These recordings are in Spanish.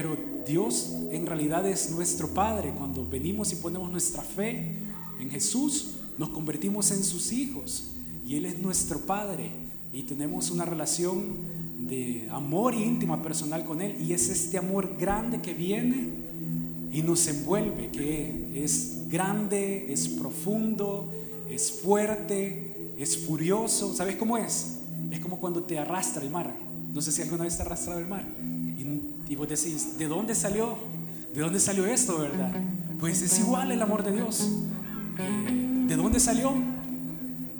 Pero Dios en realidad es nuestro Padre. Cuando venimos y ponemos nuestra fe en Jesús, nos convertimos en sus hijos. Y Él es nuestro Padre. Y tenemos una relación de amor íntima personal con Él. Y es este amor grande que viene y nos envuelve, que es grande, es profundo, es fuerte, es furioso. ¿Sabes cómo es? Es como cuando te arrastra el mar. No sé si alguna vez te ha arrastrado el mar. Y vos decís, ¿de dónde salió? ¿De dónde salió esto, verdad? Pues es igual el amor de Dios. Eh, ¿De dónde salió?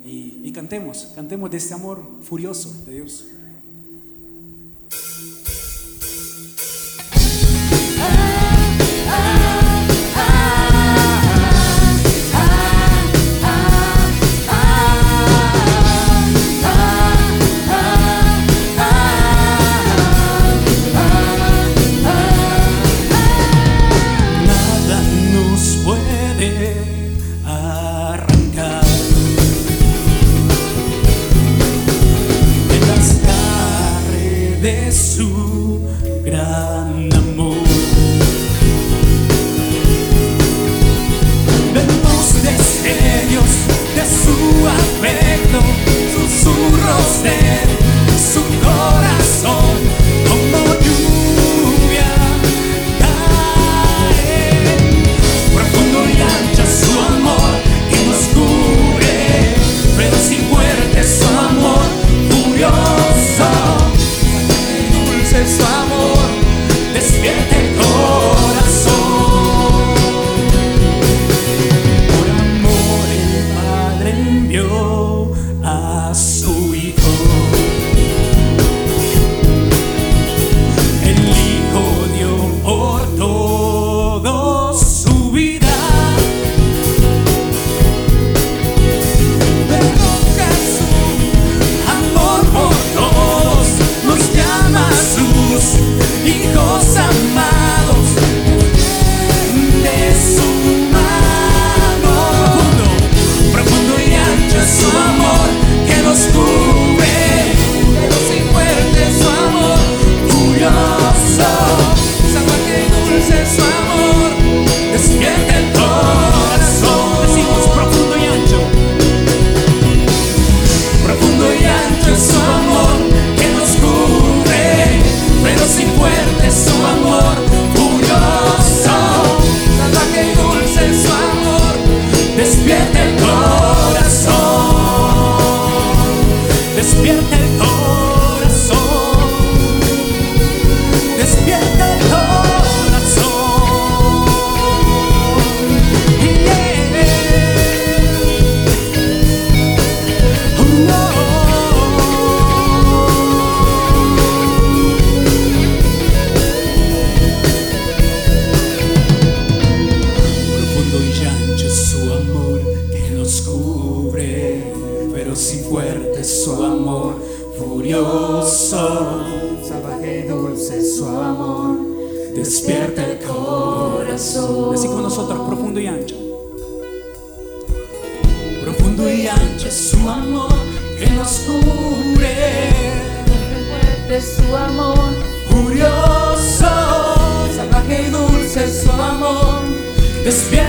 Y, y cantemos, cantemos de este amor furioso de Dios. Su gran amor. De los deseos de su afecto, susurros de su corazón, como lluvia cae. Profundo y ancho su amor que nos cubre, pero sin muerte su amor furioso. Muerte su amor furioso. Salvaje y dulce su amor, despierta el corazón, maravilloso, salvaje y dulce su amor, despierta el corazón. Así con nosotros, profundo y ancho. Profundo y ancho es su amor que nos cubre. Fuerte su amor, furioso, salvaje y dulce su amor, despierta.